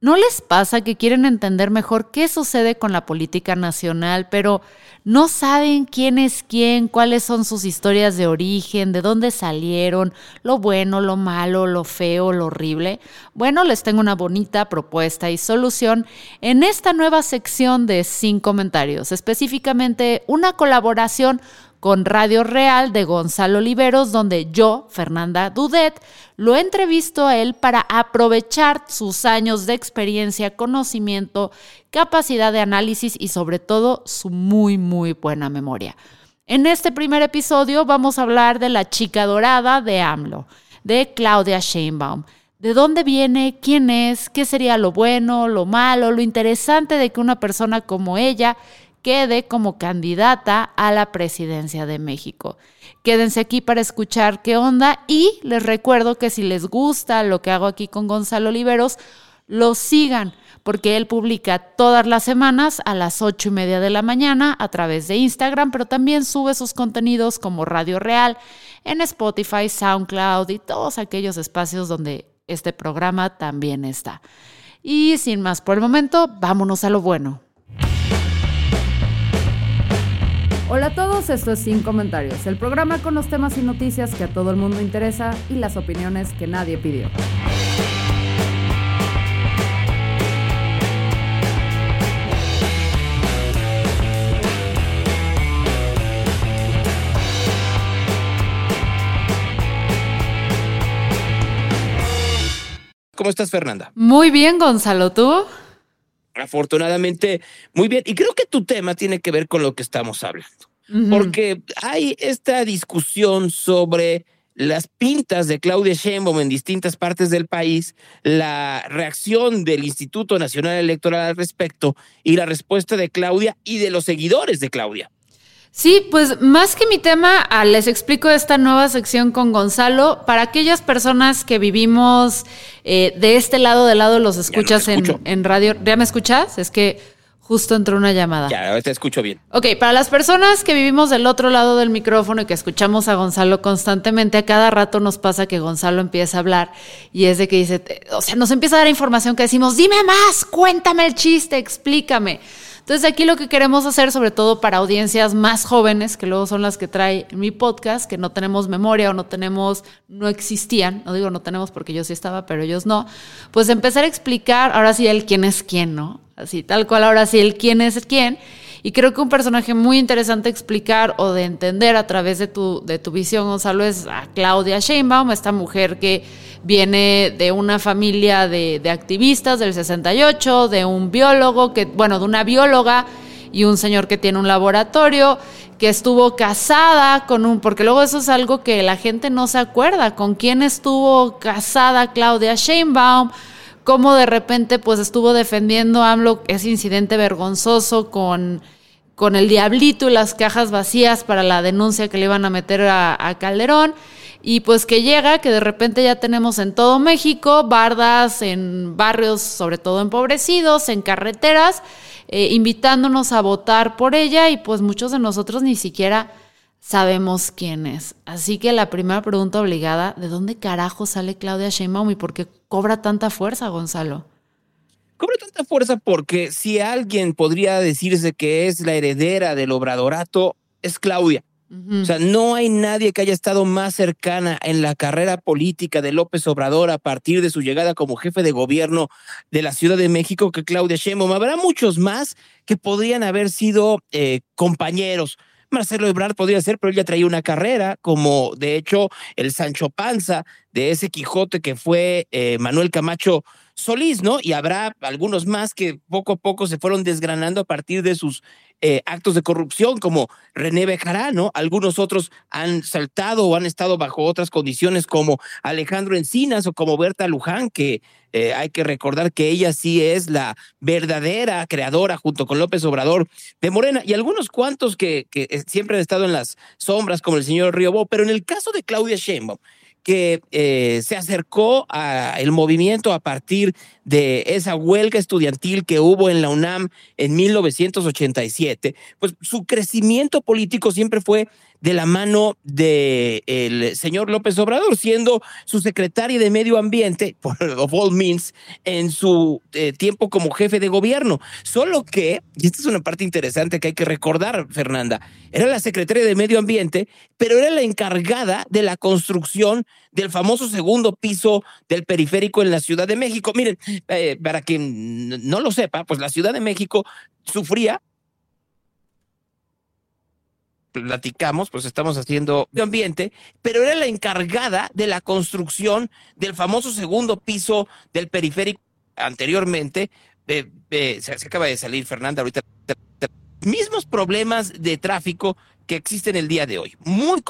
¿No les pasa que quieren entender mejor qué sucede con la política nacional, pero no saben quién es quién, cuáles son sus historias de origen, de dónde salieron, lo bueno, lo malo, lo feo, lo horrible? Bueno, les tengo una bonita propuesta y solución en esta nueva sección de Sin Comentarios, específicamente una colaboración con Radio Real de Gonzalo Oliveros, donde yo, Fernanda Dudet, lo entrevisto a él para aprovechar sus años de experiencia, conocimiento, capacidad de análisis y sobre todo su muy, muy buena memoria. En este primer episodio vamos a hablar de la chica dorada de AMLO, de Claudia Sheinbaum. ¿De dónde viene? ¿Quién es? ¿Qué sería lo bueno, lo malo, lo interesante de que una persona como ella quede como candidata a la presidencia de México. Quédense aquí para escuchar qué onda y les recuerdo que si les gusta lo que hago aquí con Gonzalo Oliveros, lo sigan porque él publica todas las semanas a las ocho y media de la mañana a través de Instagram, pero también sube sus contenidos como Radio Real en Spotify, SoundCloud y todos aquellos espacios donde este programa también está. Y sin más por el momento, vámonos a lo bueno. Hola a todos, esto es Sin Comentarios, el programa con los temas y noticias que a todo el mundo interesa y las opiniones que nadie pidió. ¿Cómo estás, Fernanda? Muy bien, Gonzalo, ¿tú? Afortunadamente, muy bien. Y creo que tu tema tiene que ver con lo que estamos hablando. Porque hay esta discusión sobre las pintas de Claudia Sheinbaum en distintas partes del país, la reacción del Instituto Nacional Electoral al respecto y la respuesta de Claudia y de los seguidores de Claudia. Sí, pues más que mi tema, ah, les explico esta nueva sección con Gonzalo. Para aquellas personas que vivimos eh, de este lado, del lado los escuchas en, en, radio. ¿Ya me escuchas? Es que justo entró una llamada. Ya, te escucho bien. Ok, para las personas que vivimos del otro lado del micrófono y que escuchamos a Gonzalo constantemente, a cada rato nos pasa que Gonzalo empieza a hablar y es de que dice, o sea, nos empieza a dar información que decimos, dime más, cuéntame el chiste, explícame. Entonces aquí lo que queremos hacer, sobre todo para audiencias más jóvenes, que luego son las que trae mi podcast, que no tenemos memoria o no tenemos, no existían, no digo no tenemos porque yo sí estaba, pero ellos no, pues empezar a explicar ahora sí el quién es quién, ¿no? Así, tal cual ahora sí el quién es quién. Y creo que un personaje muy interesante explicar o de entender a través de tu, de tu visión, Gonzalo, es a Claudia Sheinbaum, esta mujer que viene de una familia de, activistas del 68, de un biólogo, que, bueno, de una bióloga y un señor que tiene un laboratorio, que estuvo casada con un, porque luego eso es algo que la gente no se acuerda, con quién estuvo casada Claudia Sheinbaum, cómo de repente pues estuvo defendiendo a AMLO ese incidente vergonzoso con, con el diablito y las cajas vacías para la denuncia que le iban a meter a Calderón. Y pues que llega, que de repente ya tenemos en todo México bardas en barrios, sobre todo empobrecidos, en carreteras, eh, invitándonos a votar por ella y pues muchos de nosotros ni siquiera sabemos quién es. Así que la primera pregunta obligada, ¿de dónde carajo sale Claudia Sheinbaum y por qué cobra tanta fuerza, Gonzalo? Cobra tanta fuerza porque si alguien podría decirse que es la heredera del obradorato, es Claudia. O sea, no hay nadie que haya estado más cercana en la carrera política de López Obrador a partir de su llegada como jefe de gobierno de la Ciudad de México que Claudia Sheinbaum. Habrá muchos más que podrían haber sido eh, compañeros. Marcelo Ebrard podría ser, pero él ya traía una carrera, como de hecho el Sancho Panza de ese Quijote que fue eh, Manuel Camacho Solís, ¿no? Y habrá algunos más que poco a poco se fueron desgranando a partir de sus eh, actos de corrupción, como René Bejarano. Algunos otros han saltado o han estado bajo otras condiciones, como Alejandro Encinas o como Berta Luján, que eh, hay que recordar que ella sí es la verdadera creadora, junto con López Obrador, de Morena, y algunos cuantos que, que eh, siempre han estado en las sombras, como el señor Riobó. Pero en el caso de Claudia Sheinbaum, que eh, se acercó al movimiento a partir de esa huelga estudiantil que hubo en la UNAM en 1987, pues su crecimiento político siempre fue de la mano del señor López Obrador, siendo su secretaria de Medio Ambiente, por of all means, en su eh, tiempo como jefe de gobierno. Solo que, y esta es una parte interesante que hay que recordar, Fernanda, era la secretaria de Medio Ambiente, pero era la encargada de la construcción del famoso segundo piso del periférico en la Ciudad de México. Miren, eh, para quien no lo sepa, pues la Ciudad de México sufría platicamos, pues estamos haciendo medio ambiente, pero era la encargada de la construcción del famoso segundo piso del periférico anteriormente. se, acaba de salir Fernanda ahorita. Mismos problemas de tráfico que existen el día de hoy. Muy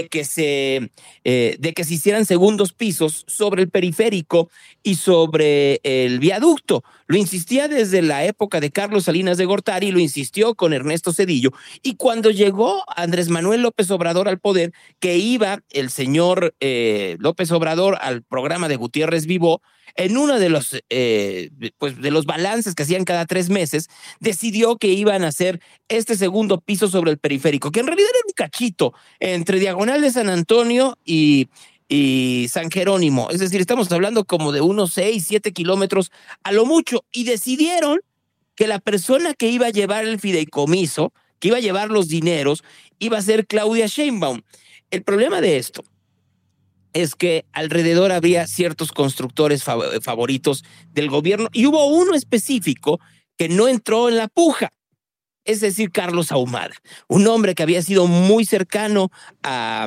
de que se eh, de que se hicieran segundos pisos sobre el periférico y sobre el viaducto. Lo insistía desde la época de Carlos Salinas de Gortari, lo insistió con Ernesto Cedillo y cuando llegó Andrés Manuel López Obrador al poder, que iba el señor eh, López Obrador al programa de Gutiérrez Vivo, en uno de los, eh, pues de los balances que hacían cada tres meses, decidió que iban a hacer este segundo piso sobre el periférico, que en realidad era un cachito entre Diagonal de San Antonio y, y San Jerónimo. Es decir, estamos hablando como de unos seis, siete kilómetros a lo mucho. Y decidieron que la persona que iba a llevar el fideicomiso, que iba a llevar los dineros, iba a ser Claudia Sheinbaum. El problema de esto es que alrededor había ciertos constructores favoritos del gobierno y hubo uno específico que no entró en la puja, es decir, Carlos Ahumada, un hombre que había sido muy cercano a,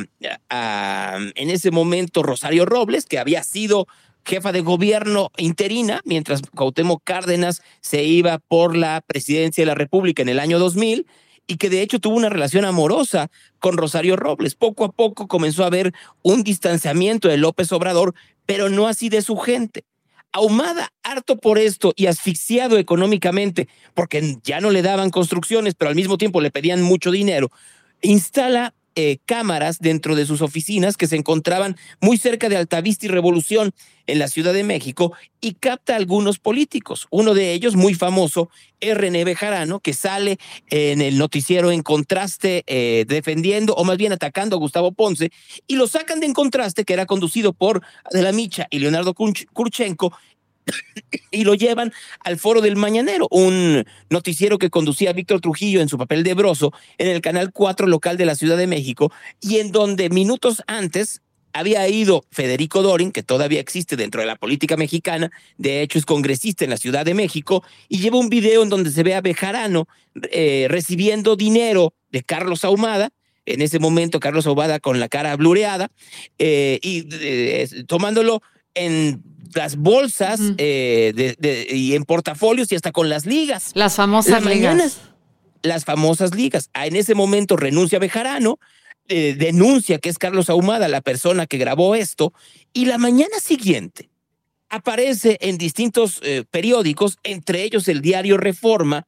en ese momento Rosario Robles, que había sido jefa de gobierno interina, mientras Cuauhtémoc Cárdenas se iba por la presidencia de la República en el año 2000, y que de hecho tuvo una relación amorosa con Rosario Robles. Poco a poco comenzó a haber un distanciamiento de López Obrador, pero no así de su gente. Ahumada, harto por esto y asfixiado económicamente, porque ya no le daban construcciones, pero al mismo tiempo le pedían mucho dinero, instala eh, cámaras dentro de sus oficinas que se encontraban muy cerca de Altavista y Revolución en la Ciudad de México y capta a algunos políticos. Uno de ellos, muy famoso, René Bejarano, que sale en el noticiero en contraste eh, defendiendo o más bien atacando a Gustavo Ponce y lo sacan de en contraste que era conducido por Adela Micha y Leonardo Kurchenko y lo llevan al foro del Mañanero, un noticiero que conducía Víctor Trujillo en su papel de broso en el canal 4 local de la Ciudad de México y en donde minutos antes había ido Federico Dorin, que todavía existe dentro de la política mexicana, de hecho es congresista en la Ciudad de México, y lleva un video en donde se ve a Bejarano eh, recibiendo dinero de Carlos Ahumada, en ese momento Carlos Ahumada con la cara blureada, eh, y eh, tomándolo en las bolsas eh, y en portafolios y hasta con las ligas. Las famosas ligas. las famosas ligas. Ah, en ese momento renuncia Bejarano, eh, denuncia que es Carlos Ahumada la persona que grabó esto, y la mañana siguiente aparece en distintos eh, periódicos, entre ellos el diario Reforma,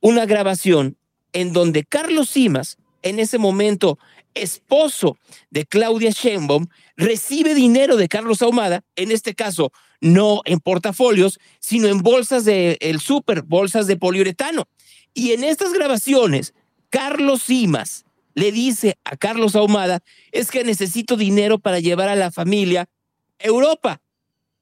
una grabación en donde Carlos Simas, en ese momento esposo de Claudia Sheinbaum, recibe dinero de Carlos Ahumada, en este caso no en portafolios, sino en bolsas de el súper, bolsas de poliuretano. Y en estas grabaciones, Carlos Simas le dice a Carlos Ahumada, es que necesito dinero para llevar a la familia a Europa,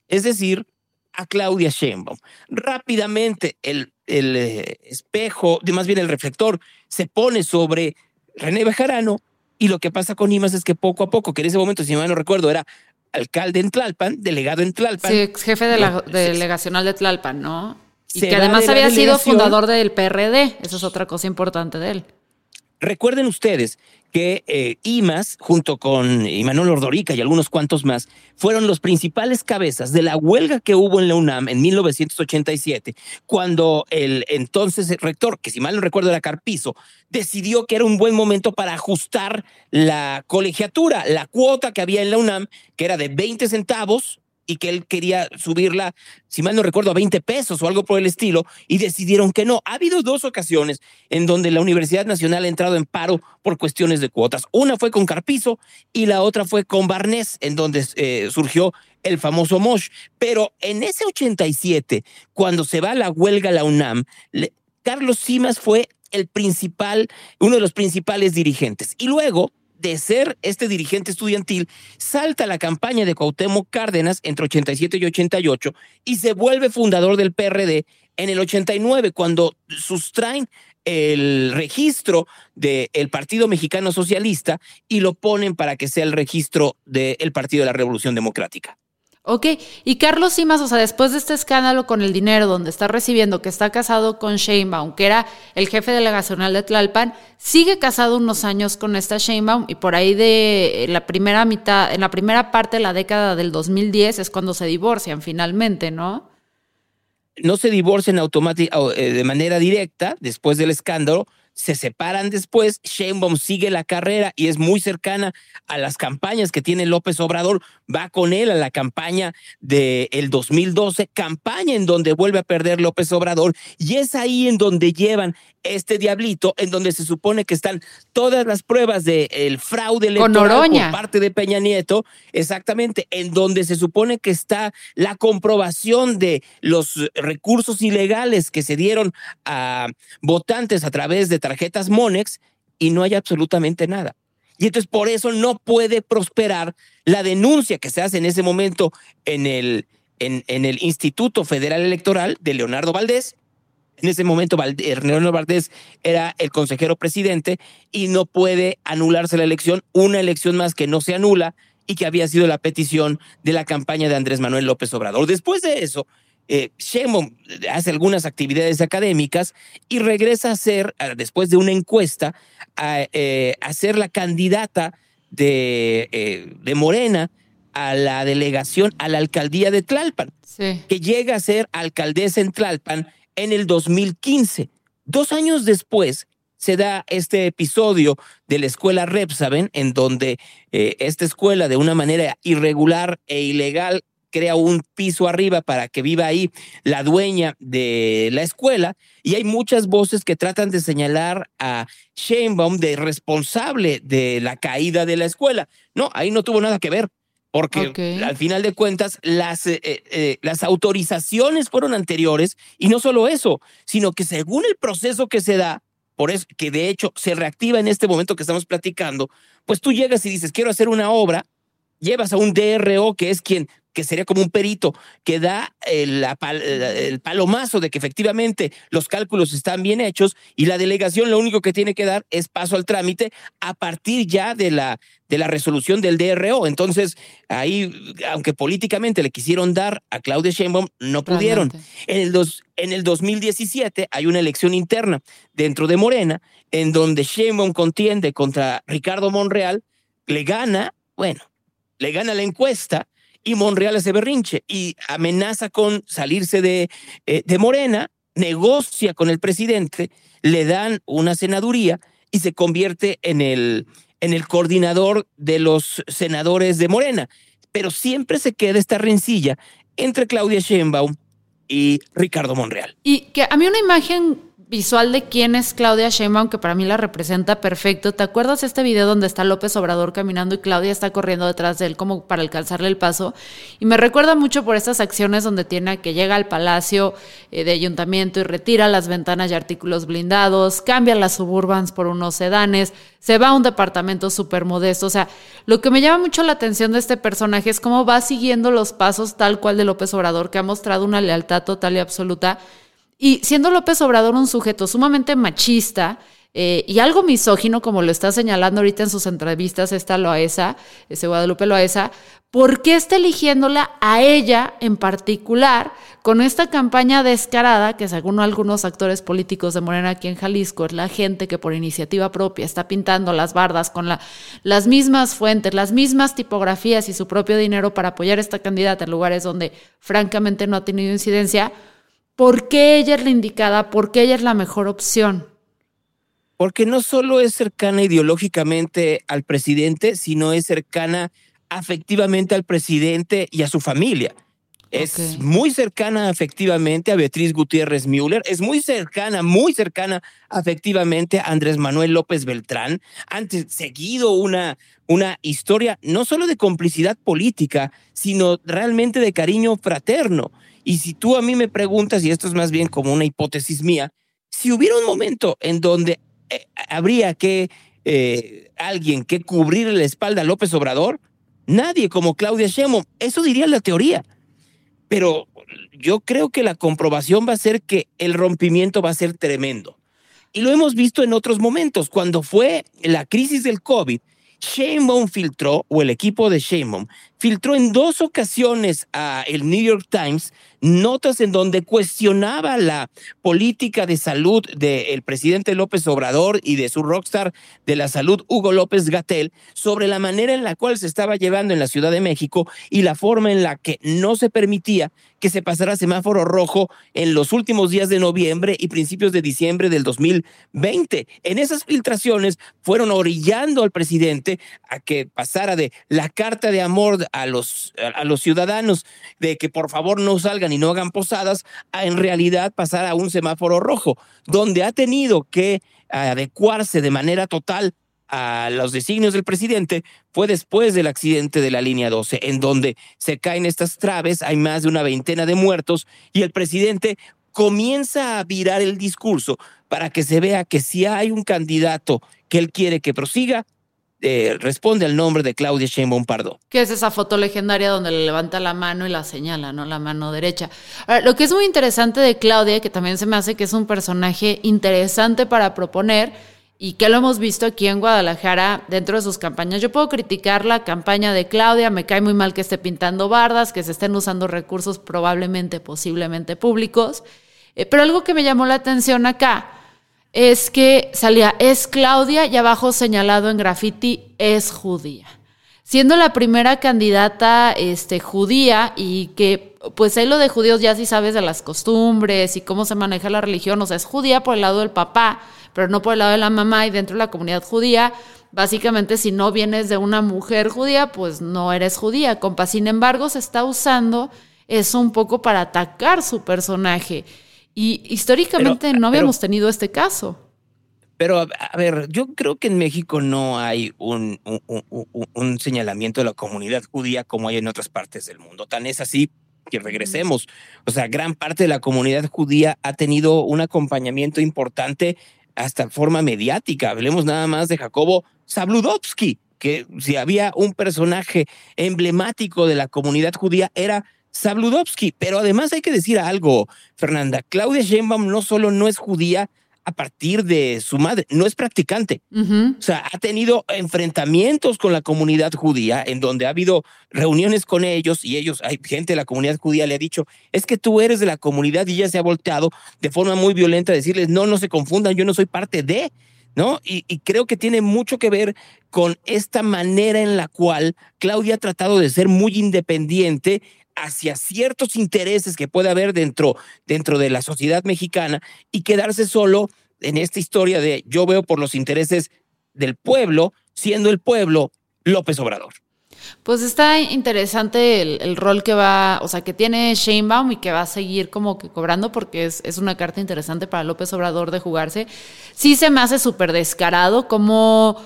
es decir, a Claudia Sheinbaum. Rápidamente el, el eh, espejo, más bien el reflector, se pone sobre René Bejarano y lo que pasa con IMAS es que poco a poco, que en ese momento, si mal no recuerdo, era alcalde en Tlalpan, delegado en Tlalpan. Sí, jefe de la delegacional de Tlalpan, ¿no? Y que además había sido fundador del PRD. Eso es otra cosa importante de él. Recuerden ustedes que eh, IMAS, junto con Imanol Ordorica y algunos cuantos más, fueron los principales cabezas de la huelga que hubo en la UNAM en 1987, cuando el entonces rector, que si mal no recuerdo era Carpizo, decidió que era un buen momento para ajustar la colegiatura, la cuota que había en la UNAM, que era de 20 centavos y que él quería subirla, si mal no recuerdo, a 20 pesos o algo por el estilo, y decidieron que no. Ha habido dos ocasiones en donde la Universidad Nacional ha entrado en paro por cuestiones de cuotas. Una fue con Carpizo y la otra fue con Barnés, en donde eh, surgió el famoso Mosh. Pero en ese 87, cuando se va la huelga a la UNAM, Carlos Simas fue el principal, uno de los principales dirigentes. Y luego, de ser este dirigente estudiantil, salta la campaña de Cuauhtémoc Cárdenas entre 87 y 88 y se vuelve fundador del PRD en el 89 cuando sustraen el registro del Partido Mexicano Socialista y lo ponen para que sea el registro del Partido de la Revolución Democrática. Ok, y Carlos Simas, o sea, después de este escándalo con el dinero donde está recibiendo, que está casado con Sheinbaum, que era el jefe delegacional de Tlalpan, sigue casado unos años con esta Sheinbaum y por ahí de la primera mitad, en la primera parte de la década del 2010 es cuando se divorcian finalmente, ¿no? No se divorcian automáticamente eh, de manera directa después del escándalo, se separan después, Sheinbaum sigue la carrera y es muy cercana a las campañas que tiene López Obrador, va con él a la campaña del el 2012, campaña en donde vuelve a perder López Obrador y es ahí en donde llevan este diablito en donde se supone que están todas las pruebas del el fraude electoral por parte de Peña Nieto, exactamente, en donde se supone que está la comprobación de los recursos ilegales que se dieron a votantes a través de tarjetas Monex y no hay absolutamente nada. Y entonces por eso no puede prosperar la denuncia que se hace en ese momento en el, en, el Instituto Federal Electoral de Leonardo Valdés en ese momento, Leonardo Valdés era el consejero presidente y no puede anularse la elección, una elección más que no se anula y que había sido la petición de la campaña de Andrés Manuel López Obrador. Después de eso, eh, hace algunas actividades académicas y regresa a ser, después de una encuesta, a, eh, ser la candidata de, eh, de Morena a la delegación, a la alcaldía de Tlalpan, que llega a ser alcaldesa en Tlalpan en el 2015. Dos años después se da este episodio de la escuela Repsaben, en donde eh, esta escuela de una manera irregular e ilegal crea un piso arriba para que viva ahí la dueña de la escuela y hay muchas voces que tratan de señalar a Sheinbaum de responsable de la caída de la escuela. No, ahí no tuvo nada que ver porque al final de cuentas las, eh, eh, las autorizaciones fueron anteriores y no solo eso, sino que según el proceso que se da, por eso que de hecho se reactiva en este momento que estamos platicando, pues tú llegas y dices, quiero hacer una obra, llevas a un DRO que es quien que sería como un perito que da el, el, palomazo de que efectivamente los cálculos están bien hechos y la delegación lo único que tiene que dar es paso al trámite a partir ya de la, de la resolución del DRO. Entonces, ahí, aunque políticamente le quisieron dar a Claudia Sheinbaum, no pudieron. En el, dos, en el 2017 hay una elección interna dentro de Morena en donde Sheinbaum contiende contra Ricardo Monreal, le gana, bueno, le gana la encuesta y Monreal hace berrinche y amenaza con salirse de, eh, de Morena, negocia con el presidente, le dan una senaduría y se convierte en el, en el coordinador de los senadores de Morena. Pero siempre se queda esta rencilla entre Claudia Sheinbaum y Ricardo Monreal. Y que a mí una imagen visual de quién es Claudia Sheinbaum, que para mí la representa perfecto. ¿Te acuerdas este video donde está López Obrador caminando y Claudia está corriendo detrás de él como para alcanzarle el paso? Y me recuerda mucho por estas acciones donde tiene que llega al palacio eh, de ayuntamiento y retira las ventanas y artículos blindados, cambia las suburbans por unos sedanes, se va a un departamento súper modesto. O sea, lo que me llama mucho la atención de este personaje es cómo va siguiendo los pasos tal cual de López Obrador, que ha mostrado una lealtad total y absoluta y siendo López Obrador un sujeto sumamente machista, eh, y algo misógino, como lo está señalando ahorita en sus entrevistas esta Loaesa, ese Guadalupe Loaesa, ¿por qué está eligiéndola a ella en particular con esta campaña descarada que según algunos actores políticos de Morena aquí en Jalisco es la gente que por iniciativa propia está pintando las bardas con la, las mismas fuentes, las mismas tipografías y su propio dinero para apoyar a esta candidata en lugares donde francamente no ha tenido incidencia? ¿Por qué ella es la indicada? ¿Por qué ella es la mejor opción? porque no solo es cercana ideológicamente al presidente, sino es cercana afectivamente al presidente y a su familia. Es muy cercana afectivamente a Beatriz Gutiérrez Müller, es muy cercana, muy cercana afectivamente a Andrés Manuel López Beltrán. Han seguido una, una historia no solo de complicidad política, sino realmente de cariño fraterno. Y si tú a mí me preguntas, y esto es más bien como una hipótesis mía, si hubiera un momento en donde eh, habría que eh, alguien que cubrir la espalda a López Obrador, nadie como Claudia Sheinbaum. Eso diría la teoría. Pero yo creo que la comprobación va a ser que el rompimiento va a ser tremendo. Y lo hemos visto en otros momentos. Cuando fue la crisis del COVID, Sheinbaum filtró, o el equipo de Sheinbaum, filtró en dos ocasiones a el New York Times notas en donde cuestionaba la política de salud del presidente López Obrador y de su rockstar de la salud, Hugo López Gatel, sobre la manera en la cual se estaba llevando en la Ciudad de México y la forma en la que no se permitía que se pasara semáforo rojo en los últimos días de noviembre y principios de diciembre del 2020. En esas filtraciones fueron orillando al presidente a que pasara de la carta de amor a los, a los ciudadanos de que por favor no salgan y no hagan posadas, a en realidad pasar a un semáforo rojo, donde ha tenido que adecuarse de manera total a los designios del presidente fue después del accidente de la línea 12, en donde se caen estas traves, hay más de una veintena de muertos y el presidente comienza a virar el discurso para que se vea que si hay un candidato que él quiere que prosiga, eh, responde al nombre de Claudia Sheinbaum Pardo. Que es esa foto legendaria donde le levanta la mano y la señala, ¿no? La mano derecha. lo que es muy interesante de Claudia, que también se me hace que es un personaje interesante para proponer y que lo hemos visto aquí en Guadalajara dentro de sus campañas. Yo puedo criticar la campaña de Claudia, me cae muy mal que esté pintando bardas, que se estén usando recursos probablemente, posiblemente públicos, eh, pero algo que me llamó la atención acá es que salía, es Claudia y abajo señalado en graffiti, es judía. Siendo la primera candidata este, judía y que, pues ahí lo de judíos ya sí sabes de las costumbres y cómo se maneja la religión, o sea, es judía por el lado del papá, pero no por el lado de la mamá y dentro de la comunidad judía, básicamente si no vienes de una mujer judía, pues no eres judía. Compa, sin embargo, se está usando eso un poco para atacar su personaje. Y históricamente no habíamos tenido este caso. Pero, a ver, yo creo que en México no hay un, un, señalamiento de la comunidad judía como hay en otras partes del mundo. Tan es así que regresemos. O sea, gran parte de la comunidad judía ha tenido un acompañamiento importante hasta forma mediática. Hablemos nada más de Jacobo Zabludovsky, que si había un personaje emblemático de la comunidad judía era Sabludovsky. Pero además hay que decir algo, Fernanda. Claudia Sheinbaum no solo no es judía a partir de su madre, no es practicante. O sea, ha tenido enfrentamientos con la comunidad judía, en donde ha habido reuniones con ellos y ellos, hay gente de la comunidad judía le ha dicho, es que tú eres de la comunidad y ella se ha volteado de forma muy violenta a decirles, no, no se confundan, yo no soy parte de. ¿no? Y, y, creo que tiene mucho que ver con esta manera en la cual Claudia ha tratado de ser muy independiente, hacia ciertos intereses que puede haber dentro, dentro de la sociedad mexicana y quedarse solo en esta historia de yo veo por los intereses del pueblo, siendo el pueblo López Obrador. Pues está interesante el, rol que va, o sea, que tiene Sheinbaum y que va a seguir como que cobrando porque es, es una carta interesante para López Obrador de jugarse. Sí se me hace súper descarado como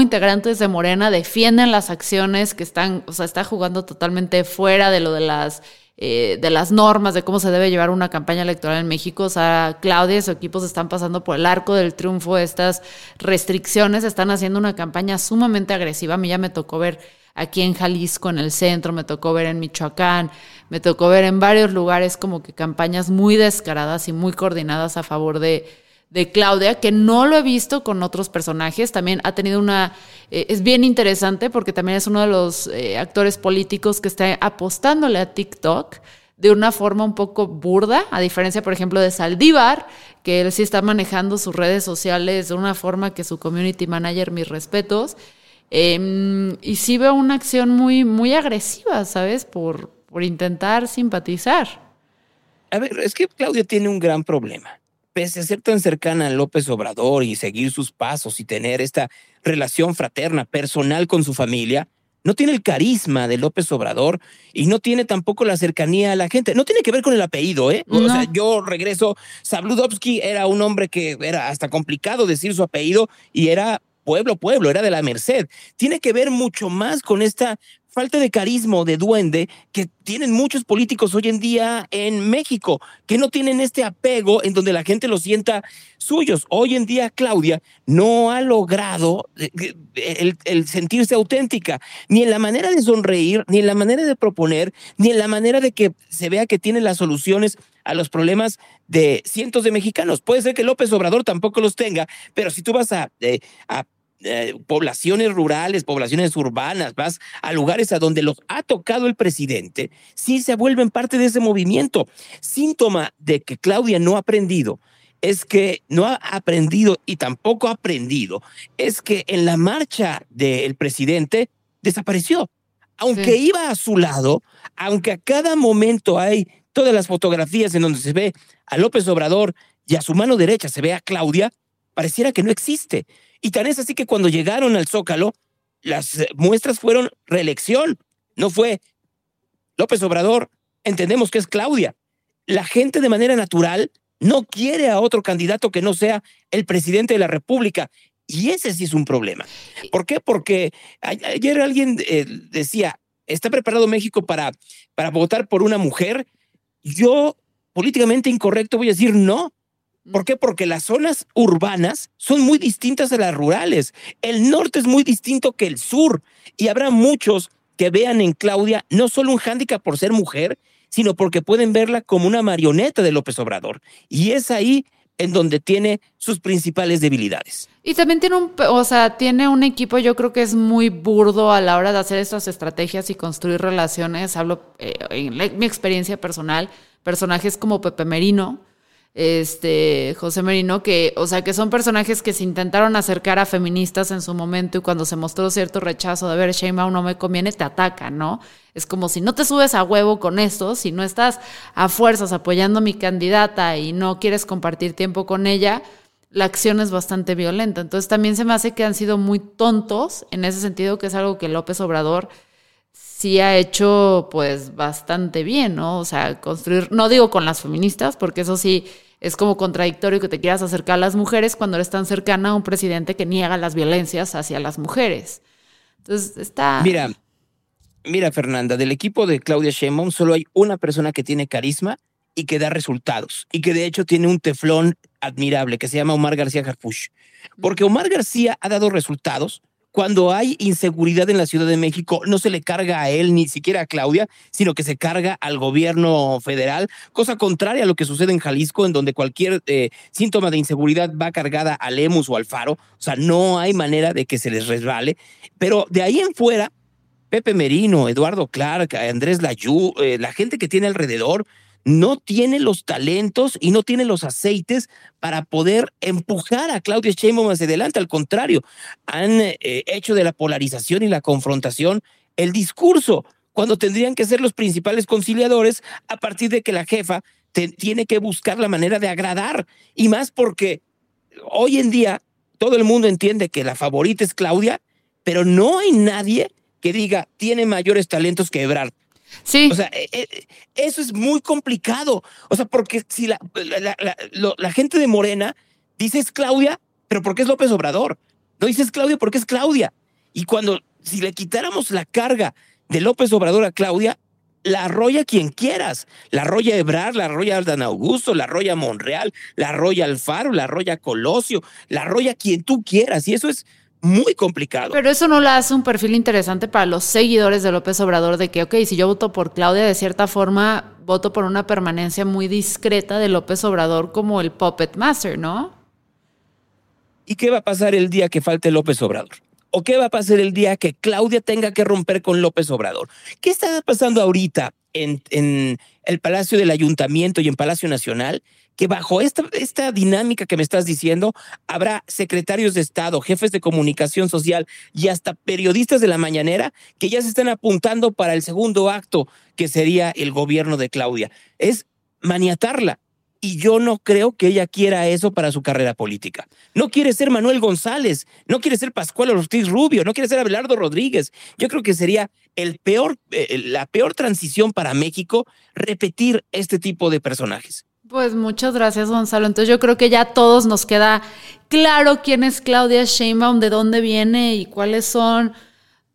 integrantes de Morena defienden las acciones que están, o sea, está jugando totalmente fuera de lo de las... Eh, de las normas de cómo se debe llevar una campaña electoral en México. O sea, Claudia y su equipo están pasando por el arco del triunfo, estas restricciones, están haciendo una campaña sumamente agresiva. A mí ya me tocó ver aquí en Jalisco, en el centro, me tocó ver en Michoacán, me tocó ver en varios lugares como que campañas muy descaradas y muy coordinadas a favor de, de Claudia, que no lo he visto con otros personajes. También ha tenido una. Eh, es bien interesante porque también es uno de los eh, actores políticos que está apostándole a TikTok de una forma un poco burda, a diferencia, por ejemplo, de Saldívar, que él sí está manejando sus redes sociales de una forma que su community manager, mis respetos. Em, y sí veo una acción muy, muy agresiva, ¿sabes? Por, por intentar simpatizar. A ver, es que Claudia tiene un gran problema pese a ser tan cercana a López Obrador y seguir sus pasos y tener esta relación fraterna, personal con su familia, no tiene el carisma de López Obrador y no tiene tampoco la cercanía a la gente. No tiene que ver con el apellido, ¿eh? O sea, yo regreso, Sabludovsky era un hombre que era hasta complicado decir su apellido y era pueblo, pueblo, era de la Merced. Tiene que ver mucho más con esta falta de carisma de duende que tienen muchos políticos hoy en día en México, que no tienen este apego en donde la gente los sienta suyos. Hoy en día Claudia no ha logrado eh, eh, el, sentirse auténtica, ni en la manera de sonreír, ni en la manera de proponer, ni en la manera de que se vea que tiene las soluciones a los problemas de cientos de mexicanos. Puede ser que López Obrador tampoco los tenga, pero si tú vas a, eh, a eh, poblaciones rurales, poblaciones urbanas, vas a lugares a donde los ha tocado el presidente, sí se vuelven parte de ese movimiento. Síntoma de que Claudia no ha aprendido es que no ha aprendido y tampoco ha aprendido, es que en la marcha del presidente desapareció. Aunque iba a su lado, aunque a cada momento hay todas las fotografías en donde se ve a López Obrador y a su mano derecha se ve a Claudia, pareciera que no existe. Y tan es así que cuando llegaron al Zócalo, las eh, muestras fueron reelección, no fue López Obrador, entendemos que es Claudia. La gente de manera natural no quiere a otro candidato que no sea el presidente de la República. Y ese sí es un problema. ¿Por qué? Porque ayer alguien eh, decía, ¿está preparado México para, para votar por una mujer? Yo, políticamente incorrecto, voy a decir no. ¿Por qué? Porque las zonas urbanas son muy distintas a las rurales. El norte es muy distinto que el sur. Y habrá muchos que vean en Claudia no solo un hándicap por ser mujer, sino porque pueden verla como una marioneta de López Obrador. Y es ahí en donde tiene sus principales debilidades. Y también tiene un, o sea, tiene un equipo, yo creo que es muy burdo a la hora de hacer estas estrategias y construir relaciones. Hablo eh, en mi experiencia personal, personajes como Pepe Merino, este José Merino, que, o sea, que son personajes que se intentaron acercar a feministas en su momento y cuando se mostró cierto rechazo de ver Sheinbaum no me conviene, te atacan, ¿no? Es como si no te subes a huevo con esto, si no estás a fuerzas apoyando a mi candidata y no quieres compartir tiempo con ella, la acción es bastante violenta. Entonces también se me hace que han sido muy tontos en ese sentido, que es algo que López Obrador sí ha hecho pues bastante bien, ¿no? O sea, construir, no digo con las feministas, porque eso sí es como contradictorio que te quieras acercar a las mujeres cuando eres tan cercana a un presidente que niega las violencias hacia las mujeres. Entonces está... Mira, mira Fernanda, del equipo de Claudia Sheinbaum solo hay una persona que tiene carisma y que da resultados y que de hecho tiene un teflón admirable que se llama Omar García Harfuch. Porque Omar García ha dado resultados cuando hay inseguridad en la Ciudad de México, no se le carga a él ni siquiera a Claudia, sino que se carga al gobierno federal, cosa contraria a lo que sucede en Jalisco, en donde cualquier eh, síntoma de inseguridad va cargada a Lemus o al Faro. O sea, no hay manera de que se les resbale. Pero de ahí en fuera, Pepe Merino, Eduardo Clark, Andrés Layú, eh, la gente que tiene alrededor, no tiene los talentos y no tiene los aceites para poder empujar a Claudia Sheinbaum hacia adelante. Al contrario, han eh, hecho de la polarización y la confrontación el discurso, cuando tendrían que ser los principales conciliadores a partir de que la jefa tiene que buscar la manera de agradar. Y más porque hoy en día todo el mundo entiende que la favorita es Claudia, pero no hay nadie que diga tiene mayores talentos que Ebrard. Sí. O sea, e, e, eso es muy complicado. O sea, porque si la, la, gente de Morena dice es Claudia, pero ¿por qué es López Obrador? No dices Claudia porque es Claudia. Y cuando, si le quitáramos la carga de López Obrador a Claudia, la arrolla quien quieras. La arrolla Ebrar, la arrolla Aldan Augusto, la arrolla Monreal, la arrolla Alfaro, la arrolla Colosio, la arrolla quien tú quieras. Y eso es muy complicado. Pero eso no la hace un perfil interesante para los seguidores de López Obrador de que, ok, si yo voto por Claudia, de cierta forma voto por una permanencia muy discreta de López Obrador como el puppet master, ¿no? ¿Y qué va a pasar el día que falte López Obrador? ¿O qué va a pasar el día que Claudia tenga que romper con López Obrador? ¿Qué está pasando ahorita en, en el Palacio del Ayuntamiento y en Palacio Nacional? Que bajo esta, esta dinámica que me estás diciendo, habrá secretarios de Estado, jefes de comunicación social y hasta periodistas de la mañanera que ya se están apuntando para el segundo acto, que sería el gobierno de Claudia. Es maniatarla y yo no creo que ella quiera eso para su carrera política. No quiere ser Manuel González, no quiere ser Pascual Ortiz Rubio, no quiere ser Abelardo Rodríguez. Yo creo que sería el peor, eh, la peor transición para México repetir este tipo de personajes. Pues muchas gracias, Gonzalo. Entonces yo creo que ya a todos nos queda claro quién es Claudia Sheinbaum, de dónde viene y cuáles son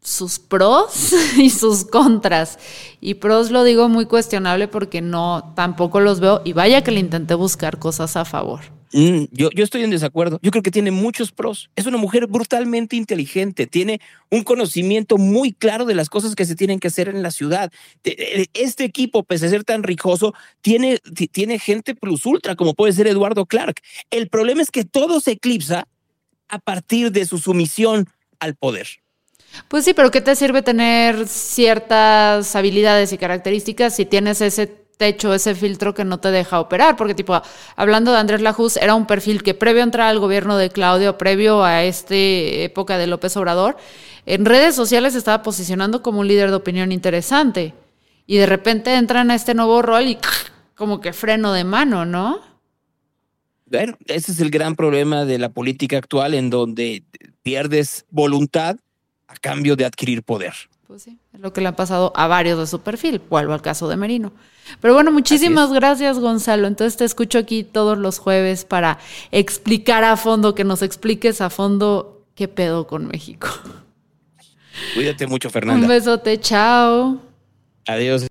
sus pros y sus contras. Y pros lo digo muy cuestionable porque no, tampoco los veo. Y vaya que le intenté buscar cosas a favor. Mm, yo, yo estoy en desacuerdo. Yo creo que tiene muchos pros. Es una mujer brutalmente inteligente. Tiene un conocimiento muy claro de las cosas que se tienen que hacer en la ciudad. Eh, este equipo, pese a ser tan rijoso, tiene, tiene gente plus ultra, como puede ser Eduardo Clark. El problema es que todo se eclipsa a partir de su sumisión al poder. Pues sí, pero ¿qué te sirve tener ciertas habilidades y características si tienes ese techo, ese filtro que no te deja operar? Porque tipo, hablando de Andrés Lajus, era un perfil que previo a entrar al gobierno de Claudio, previo a esta época de López Obrador, en redes sociales estaba posicionando como un líder de opinión interesante. Y de repente entran a este nuevo rol y como que freno de mano, ¿no? Bueno, ese es el gran problema de la política actual en donde pierdes voluntad a cambio de adquirir poder. Pues sí, es lo que le ha pasado a varios de su perfil. Vuelvo al caso de Merino. Pero bueno, muchísimas gracias, Gonzalo. Entonces te escucho aquí todos los jueves para explicar a fondo, que nos expliques a fondo qué pedo con México. Cuídate mucho, Fernanda. Un besote, chao. Adiós.